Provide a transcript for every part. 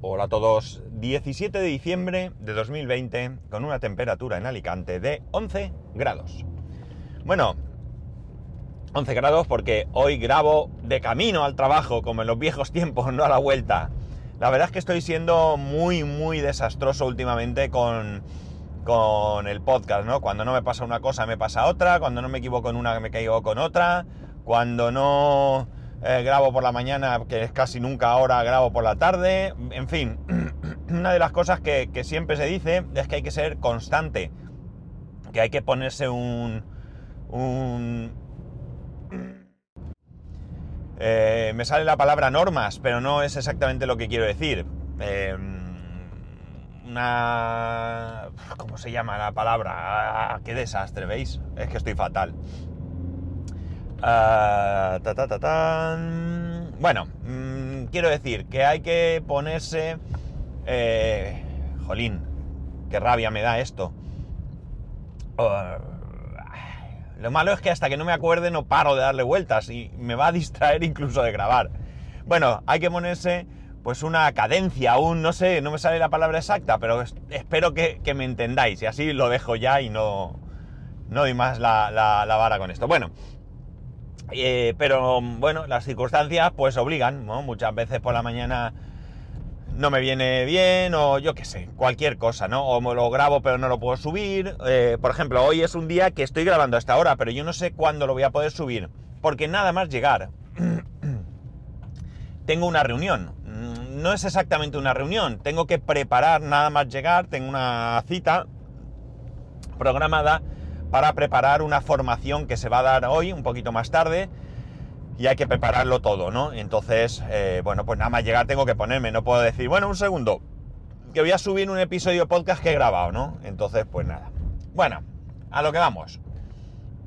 Hola a todos, 17 de diciembre de 2020 con una temperatura en Alicante de 11 grados. Bueno, 11 grados porque hoy grabo de camino al trabajo, como en los viejos tiempos, no a la vuelta. La verdad es que estoy siendo muy, muy desastroso últimamente con, con el podcast, ¿no? Cuando no me pasa una cosa me pasa otra, cuando no me equivoco en una me caigo con otra, cuando no eh, grabo por la mañana, que es casi nunca ahora, grabo por la tarde, en fin, una de las cosas que, siempre se dice es que hay que ser constante, que hay que ponerse un... eh, me sale la palabra normas, pero no es exactamente lo que quiero decir. Em, una... ¿Cómo se llama la palabra? Ah, ¡Qué desastre! ¿Veis? Es que estoy fatal. Ah, bueno, mm, quiero decir que hay que ponerse... Eh, jolín, qué rabia me da esto. Lo malo es que hasta que no me acuerde no paro de darle vueltas y me va a distraer incluso de grabar. Bueno, hay que ponerse pues una cadencia, aún no sé, no me sale la palabra exacta, pero espero que, me entendáis y así lo dejo ya y no, no doy más la, la vara con esto. Bueno, eh, pero bueno, las circunstancias pues obligan, ¿no? Muchas veces por la mañana no me viene bien o yo qué sé, cualquier cosa, ¿no? O me lo grabo pero no lo puedo subir. Eh, por ejemplo, hoy es un día que estoy grabando a esta hora, pero yo no sé cuándo lo voy a poder subir. Porque nada más llegar, tengo una reunión. Mm, no es exactamente una reunión, tengo que preparar nada más llegar, tengo una cita programada para preparar una formación que se va a dar hoy, un poquito más tarde, y hay que prepararlo todo, ¿no? Entonces, eh, bueno, pues nada más llegar tengo que ponerme, no puedo decir, bueno, un segundo, que voy a subir un episodio podcast que he grabado, ¿no? Entonces, pues nada. Bueno, a lo que vamos.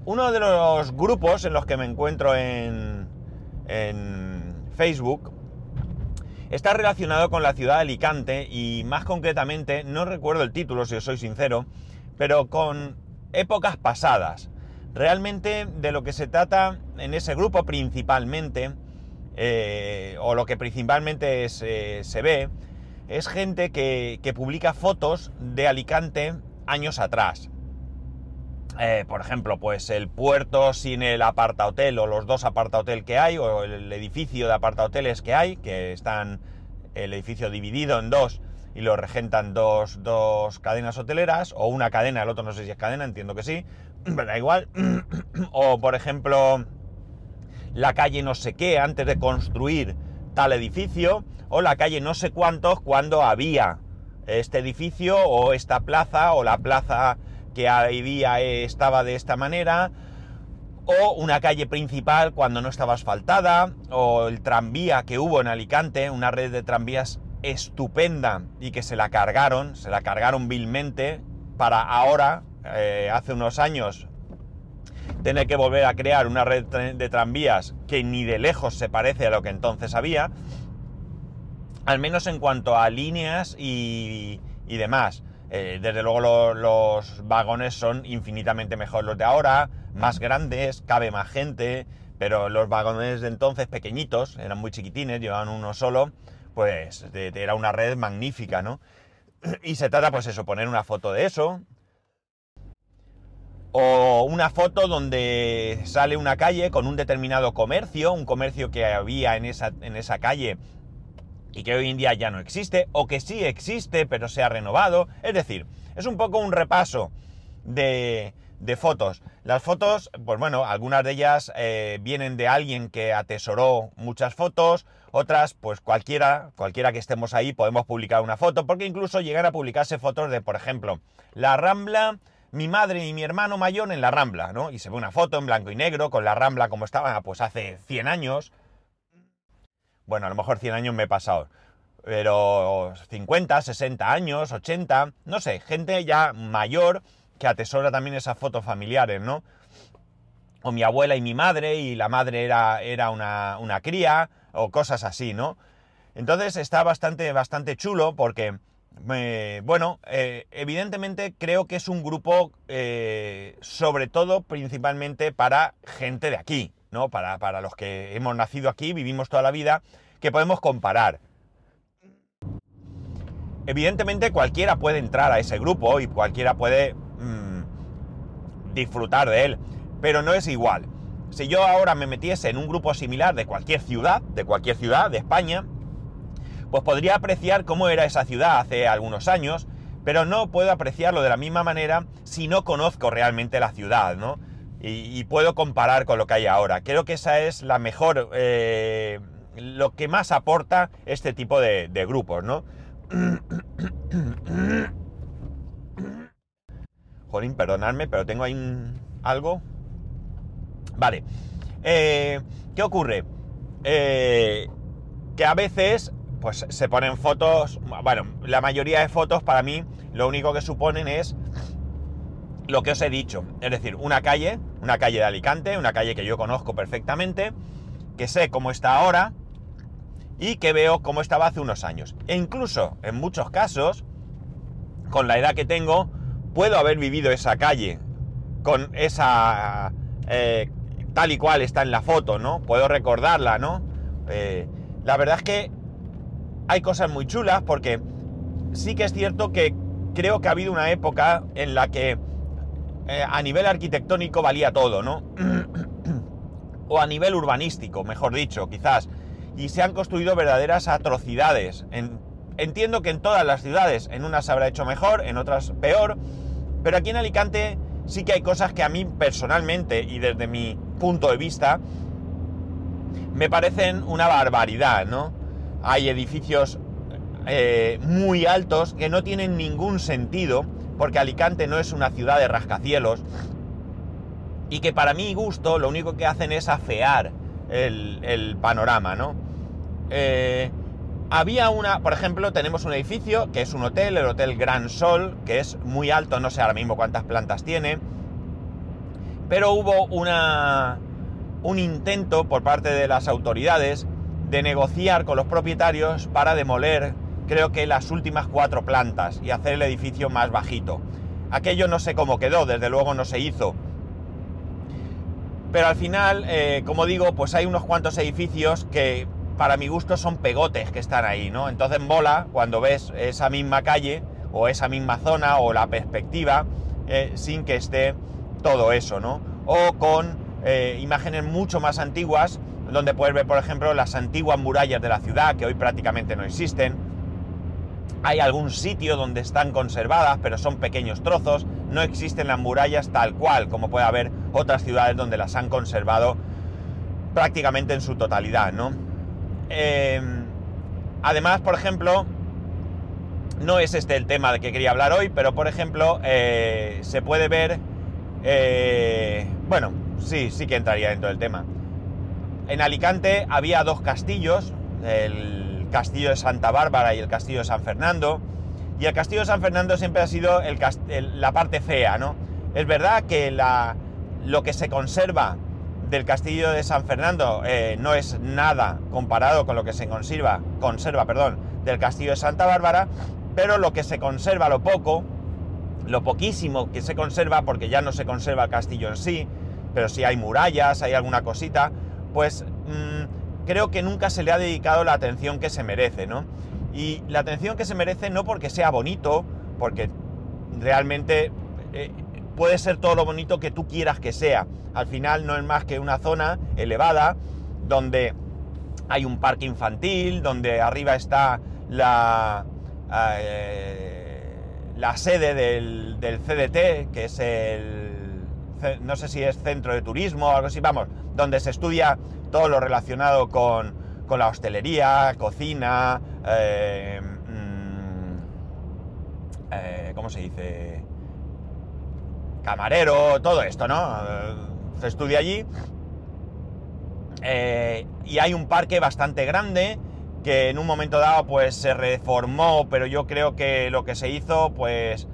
Uno de los grupos en los que me encuentro en, en Facebook está relacionado con la ciudad de Alicante y más concretamente, no recuerdo el título si os soy sincero, pero con épocas pasadas. Realmente de lo que se trata en ese grupo principalmente, eh, o lo que principalmente eh, se ve, es gente que, publica fotos de Alicante años atrás. Eh, por ejemplo, pues el puerto sin el aparta hotel o los dos aparta hotel que hay, o el edificio de aparta hoteles que hay, que están el edificio dividido en dos y lo regentan dos, cadenas hoteleras, o una cadena, el otro no sé si es cadena, entiendo que sí, pero da igual. o por ejemplo, la calle no sé qué antes de construir tal edificio, o la calle no sé cuántos cuando había este edificio, o esta plaza, o la plaza que había estaba de esta manera, o una calle principal cuando no estaba asfaltada, o el tranvía que hubo en Alicante, una red de tranvías estupenda y que se la cargaron, se la cargaron vilmente para ahora, eh, hace unos años, tener que volver a crear una red de tranvías que ni de lejos se parece a lo que entonces había, al menos en cuanto a líneas y, demás. Eh, desde luego los vagones son infinitamente mejor los de ahora, más grandes, cabe más gente, pero los vagones de entonces pequeñitos, eran muy chiquitines, llevaban uno solo, pues era una red magnífica, ¿no? Y se trata, pues eso, poner una foto de eso. O una foto donde sale una calle con un determinado comercio, un comercio que había en esa, en esa calle y que hoy en día ya no existe, o que sí existe pero se ha renovado. Es decir, es un poco un repaso de, de fotos. Las fotos, pues bueno, algunas de ellas eh, vienen de alguien que atesoró muchas fotos, otras, pues cualquiera, cualquiera que estemos ahí podemos publicar una foto, porque incluso llegan a publicarse fotos de, por ejemplo, la Rambla, mi madre y mi hermano mayor en la Rambla, ¿no? Y se ve una foto en blanco y negro con la Rambla como estaba, pues hace 100 años. Bueno, a lo mejor 100 años me he pasado, pero 50, 60 años, 80, no sé, gente ya mayor que atesora también esas fotos familiares, ¿no? O mi abuela y mi madre, y la madre era, era una, cría, o cosas así, ¿no? Entonces está bastante, bastante chulo porque, eh, bueno, eh, evidentemente creo que es un grupo, eh, sobre todo, principalmente para gente de aquí, ¿no? Para, para los que hemos nacido aquí, vivimos toda la vida, que podemos comparar. evidentemente cualquiera puede entrar a ese grupo y cualquiera puede disfrutar de él, pero no es igual. Si yo ahora me metiese en un grupo similar de cualquier ciudad, de cualquier ciudad de España, pues podría apreciar cómo era esa ciudad hace algunos años, pero no puedo apreciarlo de la misma manera si no conozco realmente la ciudad, ¿no? Y, puedo comparar con lo que hay ahora. Creo que esa es la mejor, eh, lo que más aporta este tipo de, grupos, ¿no? Jolín, perdonadme, pero tengo ahí algo. Vale. Eh, ¿Qué ocurre? Eh, que a veces pues se ponen fotos, bueno, la mayoría de fotos para mí lo único que suponen es lo que os he dicho, es decir, una calle, una calle de Alicante, una calle que yo conozco perfectamente, que sé cómo está ahora y que veo cómo estaba hace unos años. E incluso, en muchos casos, con la edad que tengo, puedo haber vivido esa calle con esa... Eh, tal y cual está en la foto, ¿no? Puedo recordarla, ¿no? Eh, la verdad es que hay cosas muy chulas porque sí que es cierto que creo que ha habido una época en la que eh, a nivel arquitectónico valía todo, ¿no? o a nivel urbanístico, mejor dicho, quizás. Y se han construido verdaderas atrocidades. Entiendo que en todas las ciudades, en unas habrá hecho mejor, en otras peor, pero aquí en Alicante sí que hay cosas que a mí personalmente y desde mi punto de vista me parecen una barbaridad, ¿no? hay edificios eh, muy altos que no tienen ningún sentido, porque Alicante no es una ciudad de rascacielos, y que para mi gusto lo único que hacen es afear el, panorama, ¿no? Eh, había una, por ejemplo, tenemos un edificio que es un hotel, el Hotel Gran Sol, que es muy alto, no sé ahora mismo cuántas plantas tiene, pero hubo una, un intento por parte de las autoridades de negociar con los propietarios para demoler, creo que las últimas cuatro plantas y hacer el edificio más bajito. Aquello no sé cómo quedó, desde luego no se hizo. Pero al final, eh, como digo, pues hay unos cuantos edificios que para mi gusto son pegotes que están ahí, ¿no? Entonces mola cuando ves esa misma calle o esa misma zona o la perspectiva eh, sin que esté todo eso, ¿no? O con eh, imágenes mucho más antiguas donde puedes ver, por ejemplo, las antiguas murallas de la ciudad, que hoy prácticamente no existen. Hay algún sitio donde están conservadas, pero son pequeños trozos. No existen las murallas tal cual, como puede haber otras ciudades donde las han conservado prácticamente en su totalidad, ¿no? Em, además, por ejemplo, no es este el tema de que quería hablar hoy, pero por ejemplo, eh, se puede ver... Eh, bueno, sí, sí que entraría dentro del tema en Alicante había dos castillos, el castillo de Santa Bárbara y el castillo de San Fernando, y el castillo de San Fernando siempre ha sido la parte fea, ¿no? Es verdad que lo que se conserva del castillo de San Fernando eh, no es nada comparado con lo que se conserva, conserva perdón, del castillo de Santa Bárbara, pero lo que se conserva, lo poco, lo poquísimo que se conserva, porque ya no se conserva el castillo en sí, pero sí hay murallas, hay alguna cosita, pues mm, creo que nunca se le ha dedicado la atención que se merece, ¿no? Y la atención que se merece no porque sea bonito, porque realmente eh, puede ser todo lo bonito que tú quieras que sea. Al final no es más que una zona elevada donde hay un parque infantil, donde arriba está la, eh, la sede del, CDT, que es el, no sé si es centro de turismo o algo así, vamos, donde se estudia todo lo relacionado con, la hostelería, cocina, eh, mm, eh, ¿cómo se dice? Camarero, todo esto, ¿no? Se estudia allí. Eh, y hay un parque bastante grande que en un momento dado pues se reformó, pero yo creo que lo que se hizo pues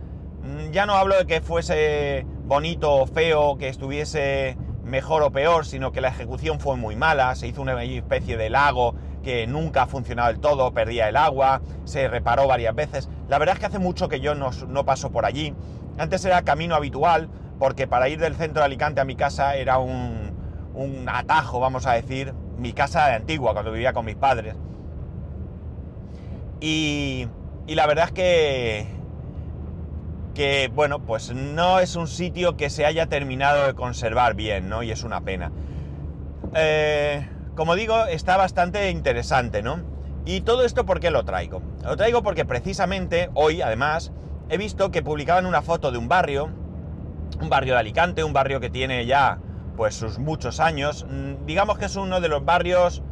mm, ya no hablo de que fuese bonito o feo, que estuviese mejor o peor, sino que la ejecución fue muy mala, se hizo una especie de lago que nunca ha funcionado del todo, perdía el agua, se reparó varias veces. La verdad es que hace mucho que yo no, paso por allí. Antes era camino habitual, porque para ir del centro de Alicante a mi casa era un, un atajo, vamos a decir, mi casa de antigua, cuando vivía con mis padres. Y, y la verdad es que, que, bueno, pues no es un sitio que se haya terminado de conservar bien, ¿no? Y es una pena. Eh, como digo, está bastante interesante, ¿no? Y todo esto, ¿por qué lo traigo? Lo traigo porque precisamente hoy, además, he visto que publicaban una foto de un barrio, un barrio de Alicante, un barrio que tiene ya, pues, sus muchos años. Mm, digamos que es uno de los barrios,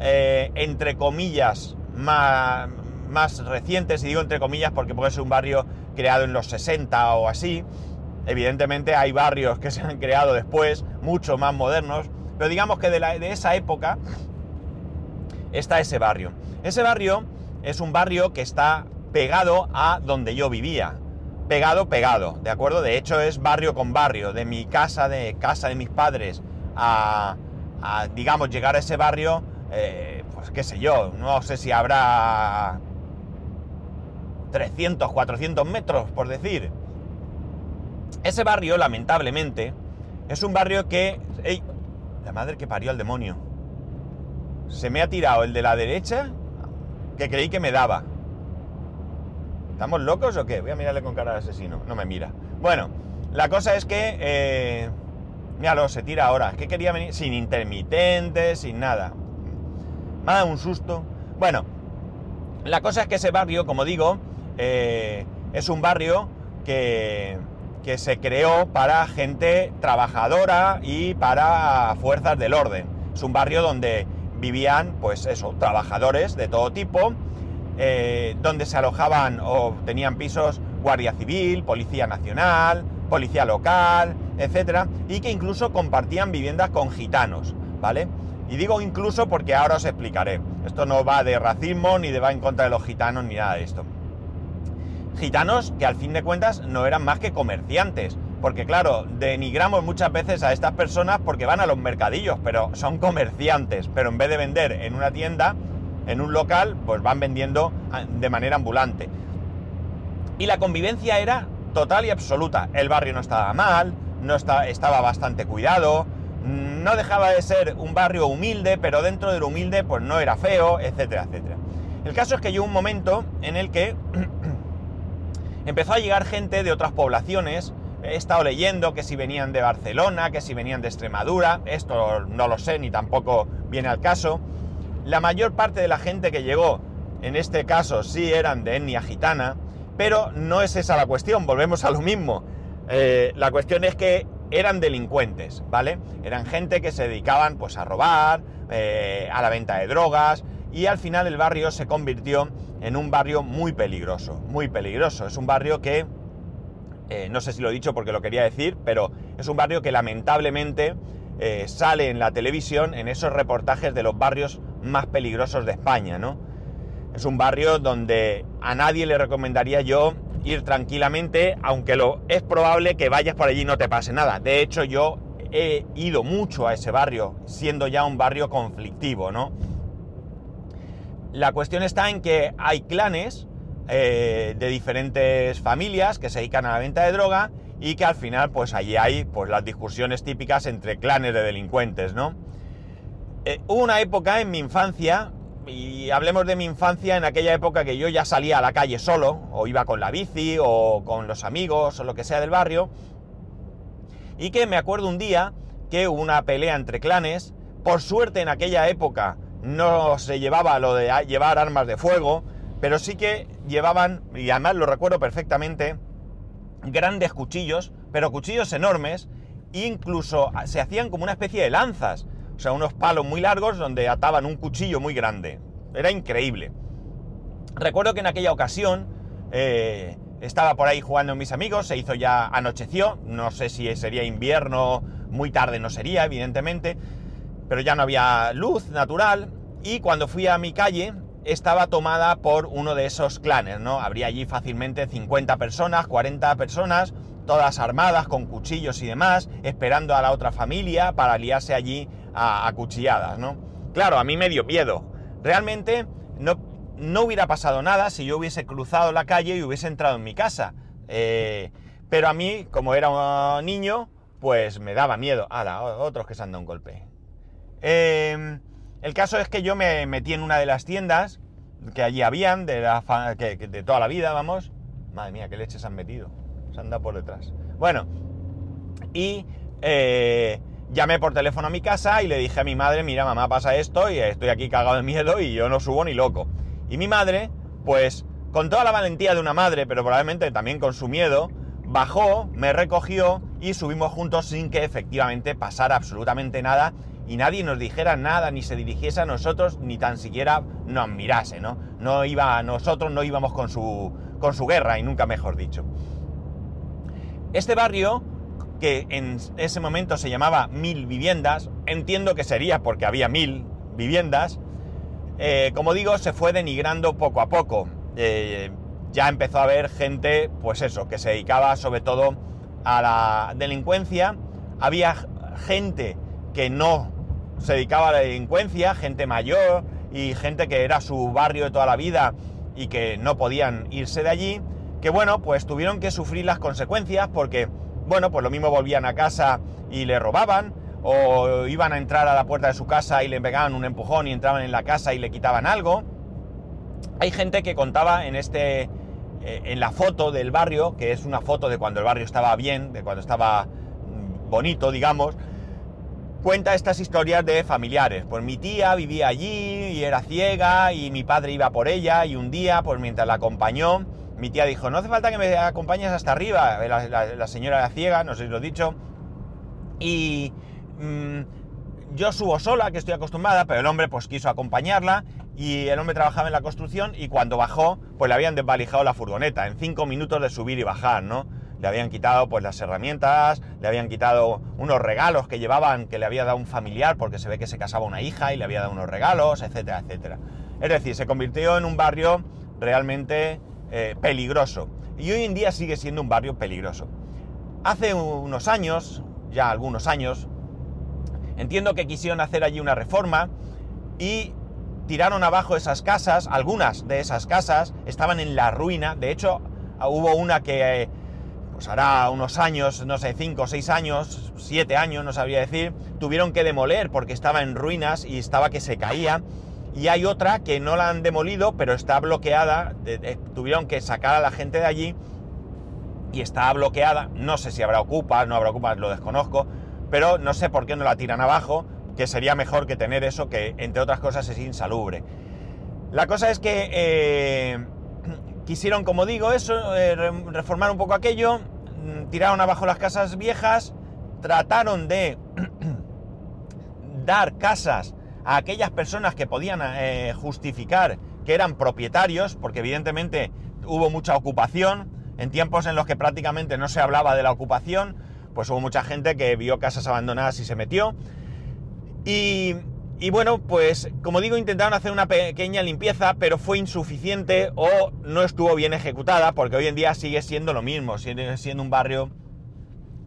eh, entre comillas, más, más recientes, y digo entre comillas porque puede ser un barrio creado en los 60 o así. Evidentemente hay barrios que se han creado después, mucho más modernos, pero digamos que de, esa época está ese barrio. Ese barrio es un barrio que está pegado a donde yo vivía. Pegado, pegado, ¿de acuerdo? De hecho es barrio con barrio, de mi casa, de casa de mis padres, a, a digamos, llegar a ese barrio, eh, pues qué sé yo, no sé si habrá 300, 400 metros, por decir. Ese barrio, lamentablemente, es un barrio que... ¡Ey! La madre que parió al demonio. Se me ha tirado el de la derecha que creí que me daba. ¿Estamos locos o qué? Voy a mirarle con cara de asesino. No me mira. Bueno, la cosa es que... Eh, míralo, se tira ahora. Es que quería venir sin intermitentes, sin nada. Me ha dado un susto. Bueno, la cosa es que ese barrio, como digo, eh, es un barrio que, que se creó para gente trabajadora y para fuerzas del orden. Es un barrio donde vivían, pues eso, trabajadores de todo tipo, eh, donde se alojaban o tenían pisos Guardia Civil, Policía Nacional, Policía Local, etcétera, y que incluso compartían viviendas con gitanos, ¿vale? Y digo incluso porque ahora os explicaré. Esto no va de racismo, ni de va en contra de los gitanos, ni nada de esto. Gitanos que al fin de cuentas no eran más que comerciantes. Porque claro, denigramos muchas veces a estas personas porque van a los mercadillos, pero son comerciantes. Pero en vez de vender en una tienda, en un local, pues van vendiendo de manera ambulante. Y la convivencia era total y absoluta. El barrio no estaba mal, no estaba bastante cuidado, no dejaba de ser un barrio humilde, pero dentro de lo humilde pues no era feo, etcétera, etcétera. El caso es que llegó un momento en el que empezó a llegar gente de otras poblaciones. He estado leyendo que si venían de Barcelona, que si venían de Extremadura, esto no lo sé ni tampoco viene al caso. La mayor parte de la gente que llegó, en este caso sí eran de etnia gitana, pero no es esa la cuestión, volvemos a lo mismo. Eh, la cuestión es que eran delincuentes, ¿vale? Eran gente que se dedicaban pues a robar, eh, a la venta de drogas, y al final el barrio se convirtió en un barrio muy peligroso, muy peligroso. Es un barrio que, eh, no sé si lo he dicho porque lo quería decir, pero es un barrio que lamentablemente sale en la televisión en esos reportajes de los barrios más peligrosos de España, ¿no? Es un barrio donde a nadie le recomendaría yo ir tranquilamente, aunque lo es probable que vayas por allí y no te pase nada. De hecho, yo he ido mucho a ese barrio, siendo ya un barrio conflictivo, ¿no? La cuestión está en que hay clanes eh, de diferentes familias que se dedican a la venta de droga y que al final pues allí hay pues las discusiones típicas entre clanes de delincuentes, ¿no? Eh, hubo una época en mi infancia, y hablemos de mi infancia en aquella época que yo ya salía a la calle solo, o iba con la bici, o con los amigos, o lo que sea del barrio, y que me acuerdo un día que hubo una pelea entre clanes, por suerte en aquella época no se llevaba lo de llevar armas de fuego, pero sí que llevaban, y además lo recuerdo perfectamente, grandes cuchillos, pero cuchillos enormes, incluso se hacían como una especie de lanzas, o sea, unos palos muy largos donde ataban un cuchillo muy grande. Era increíble. Recuerdo que en aquella ocasión eh, estaba por ahí jugando mis amigos, se hizo ya anocheció, no sé si sería invierno, muy tarde no sería, evidentemente, pero ya no había luz natural y cuando fui a mi calle estaba tomada por uno de esos clanes, ¿no? Habría allí fácilmente 50 personas, 40 personas, todas armadas con cuchillos y demás, esperando a la otra familia para liarse allí a, cuchilladas, ¿no? Claro, a mí me dio miedo. Realmente no, no hubiera pasado nada si yo hubiese cruzado la calle y hubiese entrado en mi casa. Eh, pero a mí, como era un niño, pues me daba miedo. Ahora, otros que se han dado un golpe. Em, el caso es que yo me metí en una de las tiendas que allí habían, de, la que de toda la vida, vamos. Madre mía, qué leches han metido. Se han dado por detrás. Bueno, y eh, llamé por teléfono a mi casa y le dije a mi madre, mira mamá pasa esto y estoy aquí cagado de miedo y yo no subo ni loco. Y mi madre, pues con toda la valentía de una madre, pero probablemente también con su miedo, bajó, me recogió y subimos juntos sin que efectivamente pasara absolutamente nada y nadie nos dijera nada, ni se dirigiese a nosotros, ni tan siquiera nos mirase, ¿no? No iba, nosotros no íbamos con su, con su guerra y nunca mejor dicho. Este barrio, que en ese momento se llamaba Mil Viviendas, entiendo que sería porque había mil viviendas, eh, como digo, se fue denigrando poco a poco. Eh, ya empezó a haber gente, pues eso, que se dedicaba sobre todo a la delincuencia. Había gente que no se dedicaba a la delincuencia, gente mayor y gente que era su barrio de toda la vida y que no podían irse de allí, que bueno, pues tuvieron que sufrir las consecuencias porque, bueno, pues lo mismo volvían a casa y le robaban, o iban a entrar a la puerta de su casa y le pegaban un empujón y entraban en la casa y le quitaban algo. Hay gente que contaba en este, eh, en la foto del barrio, que es una foto de cuando el barrio estaba bien, de cuando estaba mm, bonito, digamos, cuenta estas historias de familiares. Pues mi tía vivía allí y era ciega y mi padre iba por ella y un día, pues mientras la acompañó, mi tía dijo, no hace falta que me acompañes hasta arriba. La, la- la señora era ciega, no sé si lo he dicho. Y mm, yo subo sola, que estoy acostumbrada, pero el hombre pues quiso acompañarla y el hombre trabajaba en la construcción y cuando bajó, pues le habían desvalijado la furgoneta en cinco minutos de subir y bajar, ¿no? Le habían quitado pues las herramientas, le habían quitado unos regalos que llevaban, que le había dado un familiar porque se ve que se casaba una hija y le había dado unos regalos, etcétera, etcétera. Es decir, se convirtió en un barrio realmente eh, peligroso. Y hoy en día sigue siendo un barrio peligroso. Hace unos años, ya algunos años, entiendo que quisieron hacer allí una reforma y tiraron abajo esas casas, algunas de esas casas estaban en la ruina, de hecho hubo una que pues hará unos años, no sé, 5 o 6 años, 7 años, no sabría decir, tuvieron que demoler porque estaba en ruinas y estaba que se caía. Y hay otra que no la han demolido, pero está bloqueada, tuvieron que sacar a la gente de allí y está bloqueada. No sé si habrá ocupas, no habrá ocupas, lo desconozco, pero no sé por qué no la tiran abajo, que sería mejor que tener eso, que entre otras cosas es insalubre. La cosa es que eh, quisieron, como digo, eso, eh, re- reformar un poco aquello, mm, tiraron abajo las casas viejas, trataron de dar casas a aquellas personas que podían eh, justificar que eran propietarios, porque evidentemente hubo mucha ocupación, en tiempos en los que prácticamente no se hablaba de la ocupación, pues hubo mucha gente que vio casas abandonadas y se metió. Y, y bueno, pues como digo, intentaron hacer una pequeña limpieza, pero fue insuficiente o no estuvo bien ejecutada, porque hoy en día sigue siendo lo mismo, sigue siendo un barrio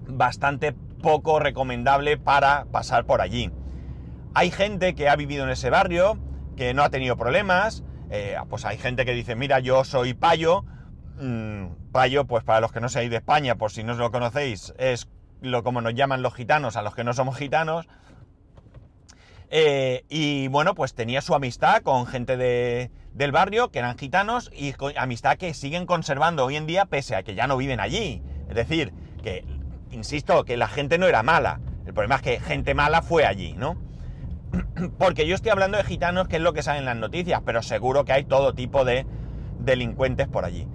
bastante poco recomendable para pasar por allí. Hay gente que ha vivido en ese barrio, que no ha tenido problemas, eh, pues hay gente que dice, mira, yo soy payo, mm, payo, pues para los que no seáis de España, por si no lo conocéis, es lo como nos llaman los gitanos a los que no somos gitanos, eh, y bueno, pues tenía su amistad con gente de- del barrio que eran gitanos y amistad que siguen conservando hoy en día pese a que ya no viven allí. Es decir, que, insisto, que la gente no era mala. El problema es que gente mala fue allí, ¿no? Porque yo estoy hablando de gitanos, que es lo que sale en las noticias, pero seguro que hay todo tipo de delincuentes por allí.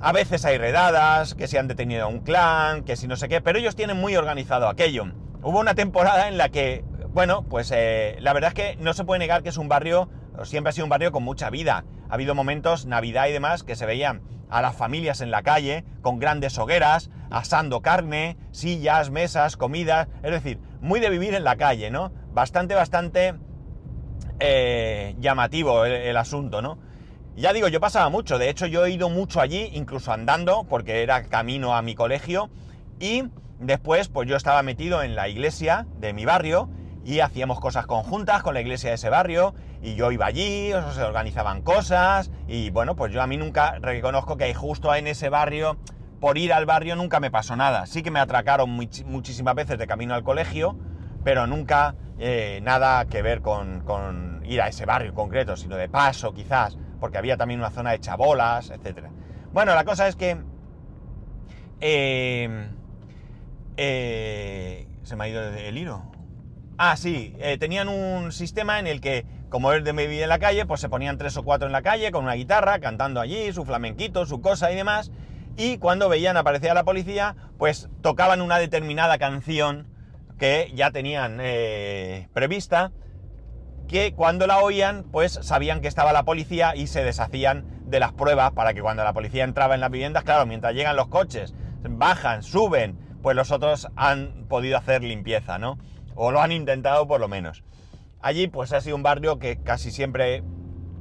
A veces hay redadas, que se han detenido a un clan, que si no sé qué, pero ellos tienen muy organizado aquello. Hubo una temporada en la que, bueno, pues eh, la verdad es que no se puede negar que es un barrio, siempre ha sido un barrio con mucha vida. Ha habido momentos, Navidad y demás, que se veían a las familias en la calle, con grandes hogueras, asando carne, sillas, mesas, comidas, es decir, muy de vivir en la calle, ¿no? Bastante, bastante eh, llamativo el, asunto, ¿no? Ya digo, yo pasaba mucho, de hecho yo he ido mucho allí, incluso andando, porque era camino a mi colegio, y después pues yo estaba metido en la iglesia de mi barrio y hacíamos cosas conjuntas con la iglesia de ese barrio, y yo iba allí, o se organizaban cosas, y bueno, pues yo a mí nunca reconozco que justo en ese barrio, por ir al barrio nunca me pasó nada. Sí que me atracaron much- muchísimas veces de camino al colegio, pero nunca eh, nada que ver con, ir a ese barrio en concreto, sino de paso quizás, porque había también una zona de chabolas, etc. Bueno, la cosa es que... eh, eh, se me ha ido el hilo. Ah, sí, eh, tenían un sistema en el que, como él de me vivía en la calle, pues se ponían tres o cuatro en la calle con una guitarra, cantando allí, su flamenquito, su cosa y demás. Y cuando veían aparecer a la policía, pues tocaban una determinada canción que ya tenían eh, prevista, que cuando la oían, pues sabían que estaba la policía y se deshacían de las pruebas para que cuando la policía entraba en las viviendas, claro, mientras llegan los coches, bajan, suben, pues los otros han podido hacer limpieza, ¿no? O lo han intentado por lo menos. Allí pues ha sido un barrio que casi siempre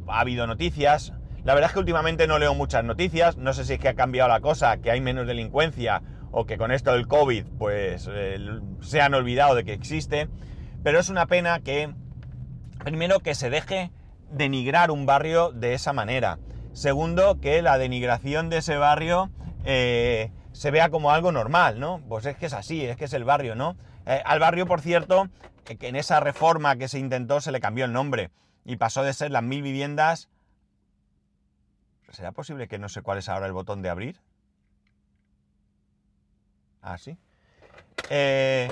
ha habido noticias. La verdad es que últimamente no leo muchas noticias, no sé si es que ha cambiado la cosa, que hay menos delincuencia o que con esto del COVID pues eh, se han olvidado de que existe, pero es una pena que, primero, que se deje denigrar un barrio de esa manera. Segundo, que la denigración de ese barrio eh, se vea como algo normal, ¿no? Pues es que es así, es que es el barrio, ¿no? Eh, al barrio, por cierto, que en esa reforma que se intentó se le cambió el nombre y pasó de ser las mil viviendas... ¿Será posible que no sé cuál es ahora el botón de abrir? Ah. Eh,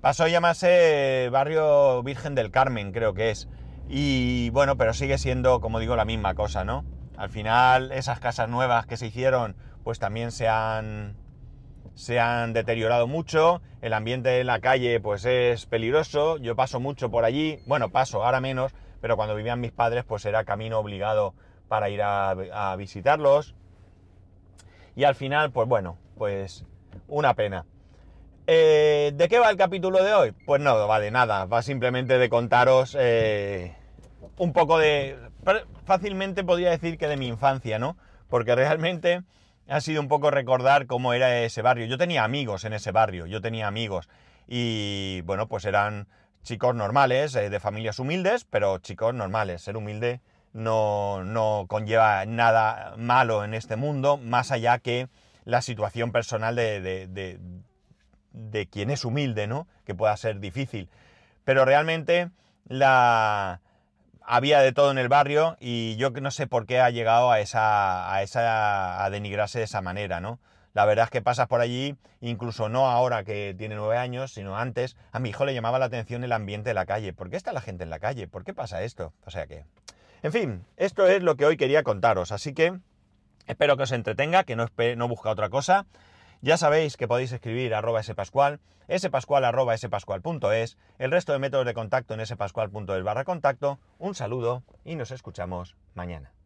pasó a llamarse Barrio Virgen del Carmen, creo que es. Y bueno, pero sigue siendo, como digo, la misma cosa, ¿no? Al final, esas casas nuevas que se hicieron, pues también se han, se han deteriorado mucho. El ambiente en la calle, pues es peligroso. Yo paso mucho por allí. Bueno, paso, ahora menos, pero cuando vivían mis padres, pues era camino obligado para ir a, a visitarlos. Y al final, pues bueno, pues una pena. Eh, ¿De qué va el capítulo de hoy? Pues no, va de nada, va simplemente de contaros eh, un poco de... Fácilmente podría decir que de mi infancia, ¿no? Porque realmente ha sido un poco recordar cómo era ese barrio. Yo tenía amigos en ese barrio, yo tenía amigos. Y bueno, pues eran chicos normales, eh, de familias humildes, pero chicos normales. Ser humilde no, no conlleva nada malo en este mundo, más allá que la situación personal de, de, de, quien es humilde, ¿no? Que pueda ser difícil. Pero realmente la... había de todo en el barrio y yo no sé por qué ha llegado a esa, a esa, a denigrarse de esa manera, ¿no? La verdad es que pasas por allí, incluso no ahora que tiene nueve años, sino antes, a mi hijo le llamaba la atención el ambiente de la calle. ¿Por qué está la gente en la calle? ¿Por qué pasa esto? O sea que... En fin, esto es lo que hoy quería contaros, así que Espero que os entretenga, que no, no busca otra cosa. Ya sabéis que podéis escribir arroba spascual, spascual arroba spascual.es, el resto de métodos de contacto en spascual.es barra contacto. Un saludo y nos escuchamos mañana.